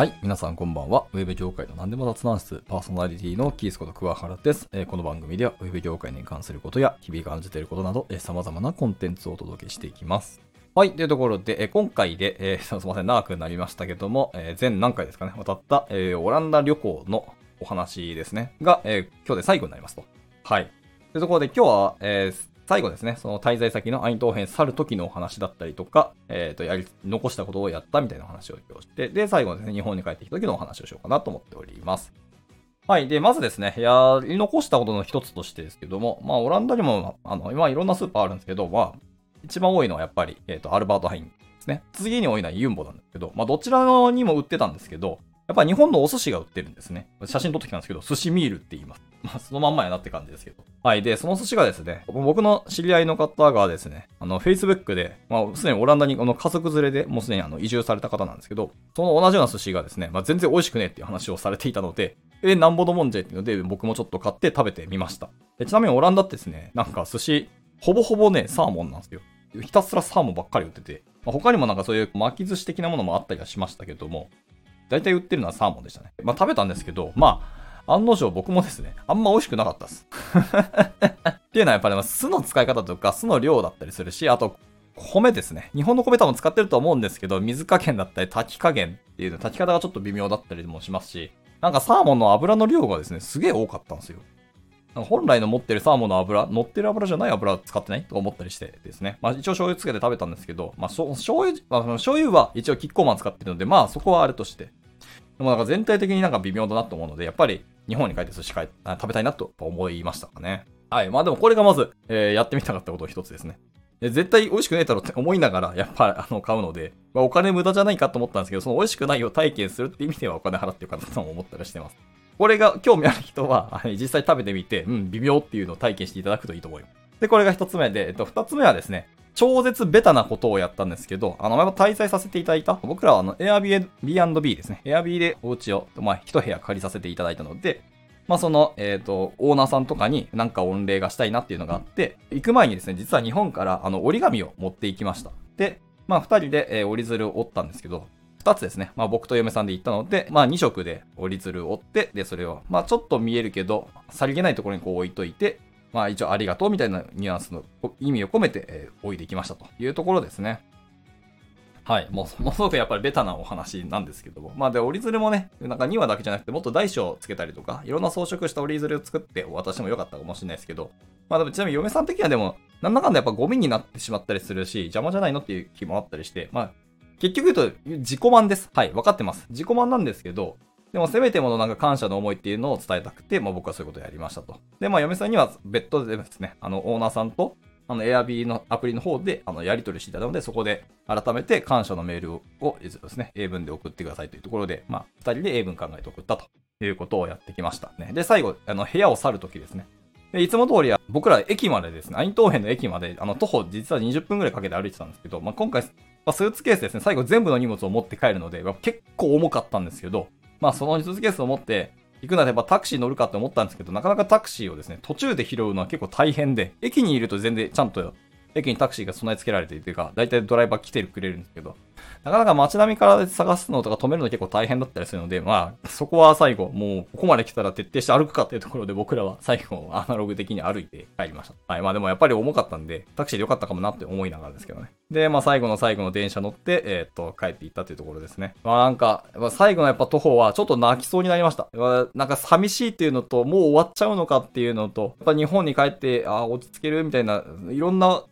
はい、皆さんこんばんは。ウェブ業界の何でも雑談室、パーソナリティのキースこと桑原です、えーこの番組ではウェブ業界に関することや日々感じていることなど、えー様々なコンテンツをお届けしていきます。はい、というところで、えー今回で、え すいません、長くなりましたけども、え全何回ですかね、渡った、えオランダ旅行のお話ですね、が、え今日で最後になりますと。はい。というところで今日は、え最後ですね、その滞在先のアイントーヘン去る時のお話だったりとか、えっ、と、やり、残したことをやったみたいな話を今日して、で、最後ですね、日本に帰ってきた時のお話をしようかなと思っております。はい。で、まずですね、やり残したことの一つとしてですけども、まあ、オランダにも、あの、今いろんなスーパーあるんですけど、まあ、一番多いのはやっぱり、えっ、と、アルバートハインですね。次に多いのはユンボなんですけど、まあ、どちらにも売ってたんですけど、やっぱり日本のお寿司が売ってるんですね。写真撮ってきたんですけど、寿司ミールって言います。まあ、そのまんまやなって感じですけど。はい。で、その寿司がですね、僕の知り合いの方がですね、あの、Facebook で、まあ、すでにオランダにあの家族連れでもうすでにあの移住された方なんですけど、その同じような寿司がですね、まあ、全然美味しくねえっていう話をされていたので、え、なんぼのもんじゃっていうので、僕もちょっと買って食べてみました。ちなみにオランダってですね、なんか寿司、ほぼほぼね、サーモンなんですよ。ひたすらサーモンばっかり売ってて、まあ、他にもなんかそういう巻き寿司的なものもあったりはしましたけども、大体売ってるのはサーモンでしたね。まあ食べたんですけど、まあ、案の定僕もですね、あんま美味しくなかったです。っていうのはやっぱりま酢の使い方とか酢の量だったりするし、あと、米ですね。日本の米多分使ってると思うんですけど、水加減だったり炊き加減っていうの、炊き方がちょっと微妙だったりもしますし、なんかサーモンの油の量がですね、すげえ多かったんですよ。本来の持ってるサーモンの油、乗ってる油じゃない油使ってない？とか思ったりしてですね。まあ一応醤油つけて食べたんですけど、まあ醤油、まあ、醤油は一応キッコーマン使ってるので、まあそこはあれとして。でもなんか全体的になんか微妙だなと思うので、やっぱり日本に帰って寿司帰あ食べたいなと思いましたかね。はい。まあでもこれがまず、えーやってみたかったこと一つですね。絶対美味しくねえだろうって 思いながら、やっぱあの買うので、まあ、お金無駄じゃないかと思ったんですけど、その美味しくないを体験するって意味ではお金払ってよかったとも思ったりしてます。これが興味ある人は、実際食べてみて、うん、微妙っていうのを体験していただくといいと思います。で、これが一つ目で、えっと、二つ目はですね、超絶ベタなことをやったんですけど、あの、前も滞在させていただいた、僕らはあの、Airbnb ですね。Airb でお家を、まあ、一部屋借りさせていただいたので、まあ、その、えっ、と、オーナーさんとかになんか御礼がしたいなっていうのがあって、行く前にですね、実は日本からあの折り紙を持っていきました。で、まあ、二人で、えー折り鶴を折ったんですけど、二つですね。まあ、僕と嫁さんで行ったので、まあ、二色で折り鶴を折って、で、それを、まあ、ちょっと見えるけど、さりげないところにこう置いといて、まあ、一応ありがとうみたいなニュアンスの意味を込めて、えー置いてきましたというところですね。はい。もう、ものすごくやっぱりベタなお話なんですけども。まあ、で、折り鶴もね、なんか2話だけじゃなくて、もっと大小をつけたりとか、いろんな装飾した折り鶴を作って渡してもよかったかもしれないですけど、まあ、でもちなみに嫁さん的にはでも、なんだかんだやっぱゴミになってしまったりするし、邪魔じゃないのっていう気もあったりして、まあ、結局言うと、自己満です。はい。分かってます。自己満なんですけど、でも、せめてものなんか感謝の思いっていうのを伝えたくて、まあ僕はそういうことをやりましたと。で、まあ嫁さんには別途でですね、あの、オーナーさんと、あの、Airb のアプリの方で、あの、やり取りしていたので、そこで改めて感謝のメールをですね、英文で送ってくださいというところで、まあ、二人で英文考えて送ったということをやってきましたね。で、最後、あの、部屋を去るときですね。でいつも通りは、僕ら駅までですね、アイントーヘンの駅まで、あの、徒歩実は20分くらいかけて歩いてたんですけど、まあ、今回、まあ、スーツケースですね、最後全部の荷物を持って帰るので、まあ結構重かったんですけど、まあ、そのスーツケースを持って、行くならやっぱタクシー乗るかって思ったんですけど、なかなかタクシーをですね、途中で拾うのは結構大変で、駅にいると全然ちゃんと、駅にタクシーが備え付けられているというか、大体ドライバー来てくれるんですけど、なかなか街並みから探すのとか止めるの結構大変だったりするので、まあ、そこは最後、もうここまで来たら徹底して歩くかっていうところで僕らは最後アナログ的に歩いて帰りました。はい。まあでもやっぱり重かったんで、タクシーでよかったかもなって思いながらですけどね。で、まあ最後の最後の電車乗って、えーっと、帰っていったというところですね。まあなんか、まあ最後のやっぱ徒歩はちょっと泣きそうになりました。まあなんか寂しいっていうのと、もう終わっちゃうのかっていうのと、やっぱ日本に帰って、ああ、落ち着けるみたいな、いろんな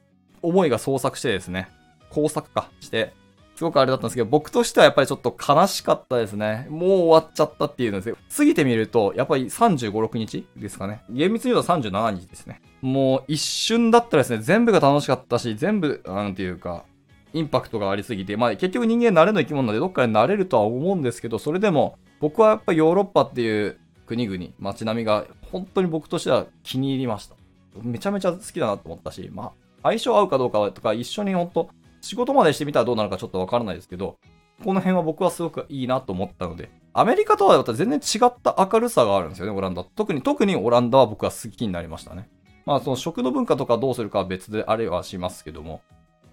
思いが創作してですね、工作かして、すごくあれだったんですけど、僕としてはやっぱりちょっと悲しかったですね。もう終わっちゃったっていうのですよ。過ぎてみると、やっぱり35、6日ですかね。厳密に言うと37日ですね。もう一瞬だったらですね、全部が楽しかったし、全部、なんていうか、インパクトがありすぎて、まあ結局人間慣れの生き物なのでどっかで慣れるとは思うんですけど、それでも、僕はやっぱヨーロッパっていう国々、街並みが本当に僕としては気に入りました。めちゃめちゃ好きだなと思ったし、まあ、相性合うかどうかとか一緒に本当仕事までしてみたらどうなるかちょっとわからないですけど、この辺は僕はすごくいいなと思ったので、アメリカとはまた全然違った明るさがあるんですよね、オランダ。特に、特にオランダは僕は好きになりましたね。まあ、その食の文化とかどうするかは別であれはしますけども、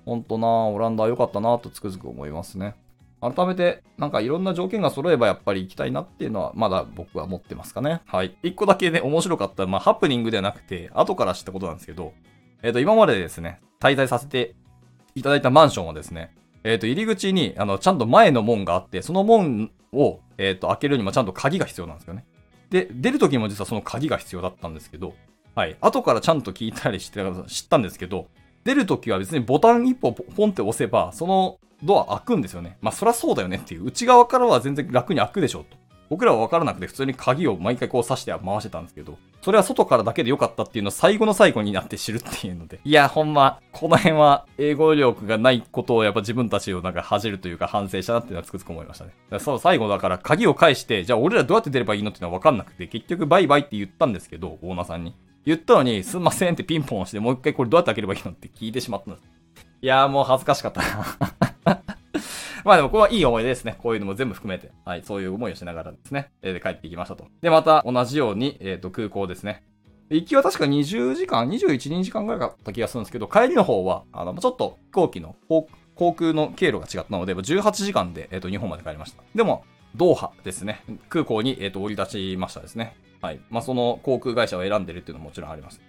ほんとなオランダは良かったなとつくづく思いますね。改めて、なんかいろんな条件が揃えばやっぱり行きたいなっていうのは、まだ僕は持ってますかね。はい。一個だけね、面白かった、まあ、ハプニングではなくて、後から知ったことなんですけど、えっ、ー、と、今までですね、滞在させていただいたマンションはですね、えっ、ー、と、入り口に、あの、ちゃんと前の門があって、その門を、えっ、ー、と、開けるにもちゃんと鍵が必要なんですよね。で、出るときも実はその鍵が必要だったんですけど、はい。後からちゃんと聞いたりして知ったんですけど、出るときは別にボタン一歩ポンって押せば、そのドア開くんですよね。まあそりゃそうだよねっていう。内側からは全然楽に開くでしょうと。僕らは分からなくて普通に鍵を毎回こう刺して回してたんですけど、それは外からだけで良かったっていうのを最後の最後になって知るっていうので。いや、ほんま、この辺は英語力がないことをやっぱ自分たちをなんか恥じるというか反省したなっていうのはつくづく思いましたね。だそう、最後だから鍵を返して、じゃあ俺らどうやって出ればいいのっていうのは分かんなくて、結局バイバイって言ったんですけど、オーナーさんに。言ったのに、すんませんってピンポン押して、もう一回これどうやって開ければいいのって聞いてしまったんです。いやーもう恥ずかしかったなまあでもこれはいい思い出ですね。こういうのも全部含めて。はい、そういう思いをしながらですね、えー、帰っていきましたと。で、また同じように、えっ、ー、と、空港ですね。行きは確か20時間、21、2時間ぐらいだった気がするんですけど、帰りの方は、あの、ちょっと飛行機の航空の経路が違ったので、18時間で、えっ、ー、と、日本まで帰りました。でも、ドーハですね。空港に、えっ、と、降り立ちましたですね。はい。まあ、その航空会社を選んでるっていうのももちろんあります。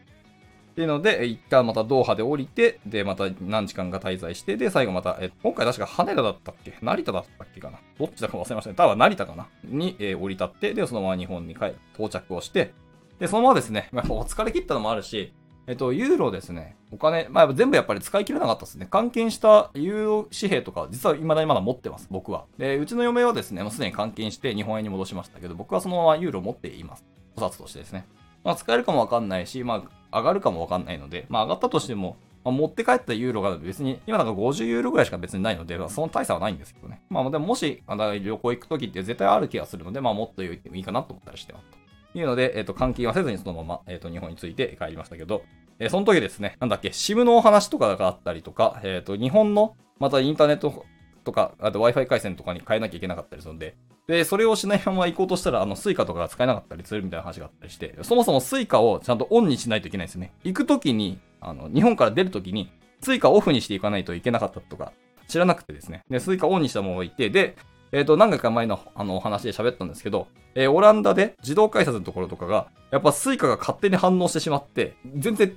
っていうので、一旦またドーハで降りて、で、また何時間か滞在して、で、最後また、え今回確か羽田だったっけ？成田だったっけかな？どっちだか忘れましたね。多分成田かな？に、えー、降り立って、で、そのまま日本に帰到着をして、で、そのままですね、まあ、お疲れ切ったのもあるし、えっと、ユーロですね。お金、まあ、全部やっぱり使い切れなかったですね。換金したユーロ紙幣とか、実は未だにまだ持ってます、僕は。で、うちの嫁はですね、もうすでに換金して日本円に戻しましたけど、僕はそのままユーロ持っています。お札としてですね。まあ、使えるかもわかんないし、まあ、上がるかもわかんないので、まあ、上がったとしても、まあ、持って帰ったユーロが別に、今なんか50ユーロぐらいしか別にないので、まあその大差はないんですけどね。まあ、でももし、旅行行くときって絶対ある気がするので、まあ、もっと言ってもいいかなと思ったりしてます。というので、えっ、ー、と、換金はせずにそのまま、えっ、ー、と、日本に着いて帰りましたけど、えー、その時ですね、なんだっけ、SIM のお話とかがあったりとか、えっ、と、日本の、またインターネットとか、あと Wi-Fi 回線とかに変えなきゃいけなかったりするので、で、それをしないまま行こうとしたら、あの、スイカとかが使えなかったりするみたいな話があったりして、そもそもスイカをちゃんとオンにしないといけないですね。行くときに、あの、日本から出るときに、スイカオフにしていかないといけなかったとか、知らなくてですね。で、スイカオンにしたまま行って、で、えっ、ー、と、何回か前のあのお話で喋ったんですけど、えー、オランダで自動改札のところとかが、やっぱスイカが勝手に反応してしまって、全然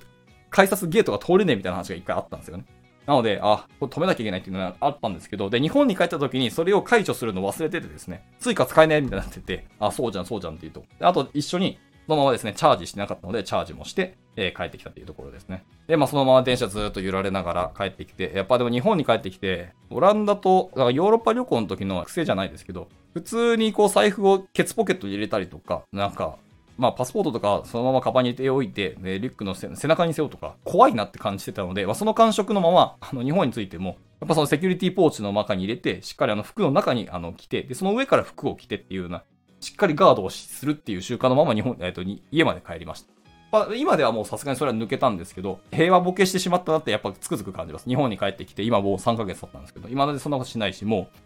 改札ゲートが通れねえみたいな話が一回あったんですよね。なので、あ、これ止めなきゃいけないっていうのがあったんですけど、で、日本に帰った時にそれを解除するの忘れててですね、スイカ使えないみたいになってて、あ、そうじゃん、そうじゃんっていうと。あと、一緒に、そのままですね、チャージしてなかったので、チャージもして、えー、帰ってきたっていうところですね。で、まあ、そのまま電車ずっと揺られながら帰ってきて、やっぱでも日本に帰ってきて、オランダと、だからヨーロッパ旅行の時の癖じゃないですけど、普通にこう財布をケツポケットに入れたりとか、なんか、まあ、パスポートとかそのままカバンに入れておいて、リュックの背中に背負うとか、怖いなって感じてたので、まあ、その感触のまま、あの、日本についても、やっぱそのセキュリティポーチの中に入れて、しっかりあの服の中にあの着て、で、その上から服を着てっていうような、しっかりガードをするっていう習慣のまま日本、えっ、ー、と、家まで帰りました。まあ、今ではもうさすがにそれは抜けたんですけど、平和ボケしてしまったなってやっぱつくづく感じます。日本に帰ってきて、今もう3ヶ月経ったんですけど、今までそんなことしないし、もう、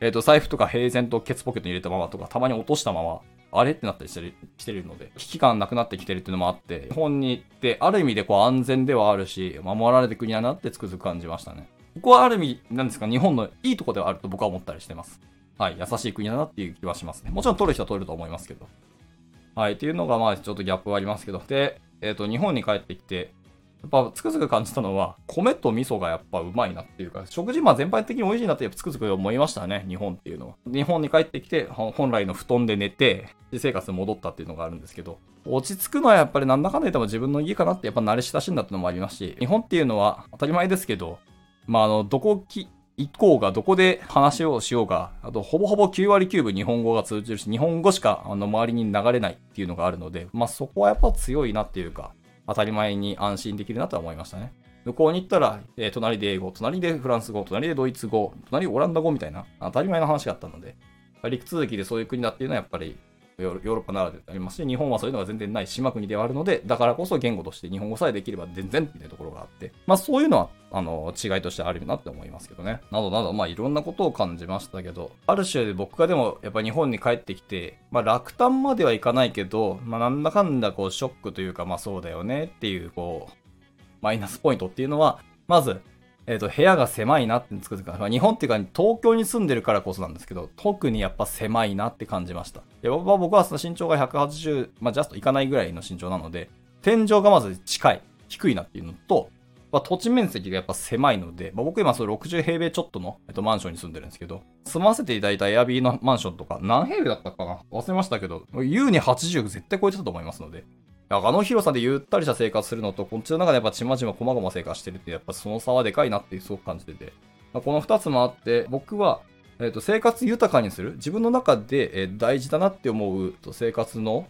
えっ、ー、と、財布とか平然とケツポケットに入れたままとか、たまに落としたまま、あれってなったりしてるしてるので、危機感なくなってきてるっていうのもあって、日本に行って、ある意味でこう安全ではあるし、守られて国やなってつくづく感じましたね。ここはある意味、なんですか、日本のいいとこではあると僕は思ったりしてます。はい、優しい国だなっていう気はしますね。もちろん取る人は取ると思いますけど。はい、っていうのがまあちょっとギャップはありますけど。で、えっ、ー、と、日本に帰ってきて、やっぱつくづく感じたのは、米と味噌がやっぱうまいなっていうか、食事まあ全般的に美味しいなってやっぱつくづく思いましたね、日本っていうのは。日本に帰ってきて、本来の布団で寝て、私生活に戻ったっていうのがあるんですけど、落ち着くのはやっぱりなんだかんだ言っても自分の家かなってやっぱ慣れ親しんだってのもありますし、日本っていうのは当たり前ですけど、まああの、どこき、行こうが、どこで話をしようが、あと、ほぼほぼ9割9分日本語が通じるし、日本語しか、あの、周りに流れないっていうのがあるので、まあ、そこはやっぱ強いなっていうか、当たり前に安心できるなとは思いましたね。向こうに行ったら、えー、隣で英語、隣でフランス語、隣でドイツ語、隣でオランダ語みたいな、当たり前の話があったので、陸続きでそういう国だっていうのはやっぱりヨーロッパならでありますし、日本はそういうのが全然ない島国ではあるので、だからこそ言語として日本語さえできれば全然っていうところがあって、まあそういうのは、あの、違いとしてあるなって思いますけどね。などなど、まあいろんなことを感じましたけど、ある種で僕がでもやっぱ日本に帰ってきて、まあ落胆まではいかないけど、まあなんだかんだこうショックというか、まあそうだよねっていう、こう、マイナスポイントっていうのは、まず、えっ、と、部屋が狭いなってつくづく、まあ、日本っていうか東京に住んでるからこそなんですけど、特にやっぱ狭いなって感じました。いや僕はその身長が180、まあ、ジャストいかないぐらいの身長なので、天井がまず近い、低いなっていうのと、まあ、土地面積がやっぱ狭いので、まあ、僕今その60平米ちょっとの、えっと、マンションに住んでるんですけど、住ませていただいたエアビーのマンションとか、何平米だったかな？忘れましたけど、優に80絶対超えてたと思いますので、あの広さでゆったりした生活するのと、こっちの中でやっぱちまちま細々ごま生活してるって、やっぱその差はでかいなってすごく感じてて、まあ、この二つもあって、僕は、えー、と生活豊かにする、自分の中で、え大事だなって思うと生活の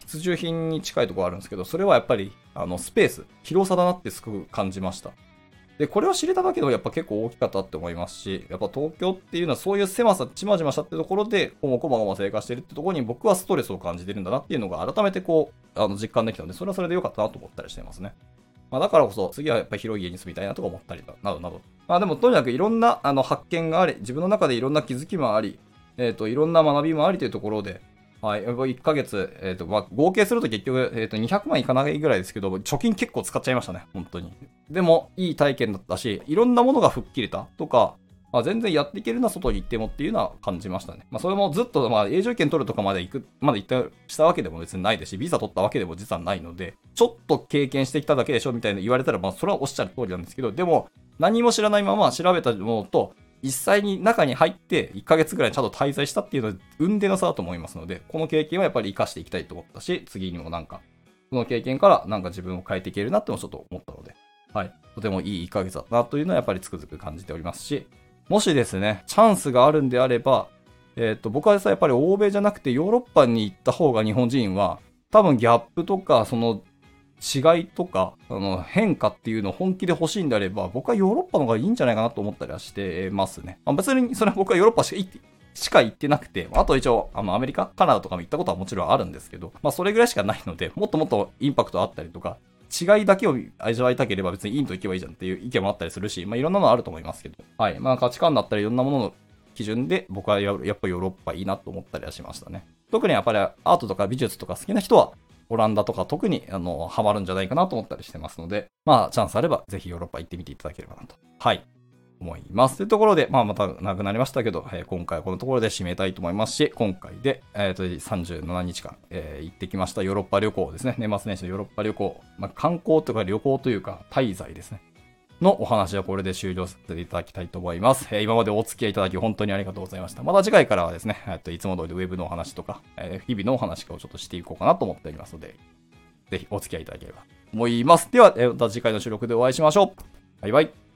必需品に近いところあるんですけど、それはやっぱりあのスペース、広さだなってすごく感じました。で、これを知れただけでもやっぱ結構大きかったって思いますし、やっぱ東京っていうのはそういう狭さ、ちまちましたってところで、こもこまごま生活してるってところに僕はストレスを感じてるんだなっていうのが改めてこう、あの実感できたので、それはそれで良かったなと思ったりしてますね。まあ、だからこそ、次はやっぱり広い家に住みたいなとか思ったりだ、などなど。まあでも、とにかくいろんなあの発見があり、自分の中でいろんな気づきもあり、えっ、ー、と、いろんな学びもありというところで、はい。1ヶ月、え、ー、と、まあ、合計すると結局、え、ー、と、200万いかないぐらいですけど、貯金結構使っちゃいましたね。本当に。でも、いい体験だったし、いろんなものが吹っ切れたとか、まあ、全然やっていけるな、外に行ってもっていうのは感じましたね。まあ、それもずっと、まあ、永住権取るとかまで行く、まだ行った、したわけでも別にないですし、ビザ取ったわけでも実はないので、ちょっと経験してきただけでしょみたいな言われたら、まあ、それはおっしゃる通りなんですけど、でも、何も知らないまま調べたものと、実際に中に入って1ヶ月ぐらいちゃんと滞在したっていうのは運での差だと思いますので、この経験はやっぱり活かしていきたいと思ったし、次にもなんか、この経験からなんか自分を変えていけるなってもちょっと思ったので、はい。とてもいい1ヶ月だったなというのはやっぱりつくづく感じておりますし、もしですね、チャンスがあるんであれば、えっ、ー、と、僕はさ、やっぱり欧米じゃなくてヨーロッパに行った方が日本人は、多分ギャップとか、その違いとか、あの変化っていうのを本気で欲しいんであれば、僕はヨーロッパの方がいいんじゃないかなと思ったりはしてますね。まあ、別にそれは僕はヨーロッパしか行って、しか行ってなくて、あと一応、あの、アメリカ、カナダとかも行ったことはもちろんあるんですけど、まあ、それぐらいしかないので、もっともっとインパクトあったりとか、違いだけを味わいたければ別にインド行けばいいじゃんっていう意見もあったりするし、まあ、いろんなのあると思いますけど、はい。まあ、価値観だったりいろんなものの基準で、僕はやっぱヨーロッパいいなと思ったりはしましたね。特にやっぱりアートとか美術とか好きな人は、オランダとか特に、あの、ハマるんじゃないかなと思ったりしてますので、まあ、チャンスあれば、ぜひヨーロッパ行ってみていただければなと。はい。思います。というところで、まあ、またなくなりましたけど、えー、今回はこのところで締めたいと思いますし、今回で、え、ー、と、37日間、えー、行ってきましたヨーロッパ旅行ですね。年末年始のヨーロッパ旅行。まあ、観光とか旅行というか、滞在ですね。のお話はこれで終了させていただきたいと思います。えー、今までお付き合いいただき本当にありがとうございました。また次回からはですね、えっといつも通りウェブのお話とか、えー、日々のお話をちょっとしていこうかなと思っておりますので、ぜひお付き合いいただければと思います。では、また次回の収録でお会いしましょう。バイバイ。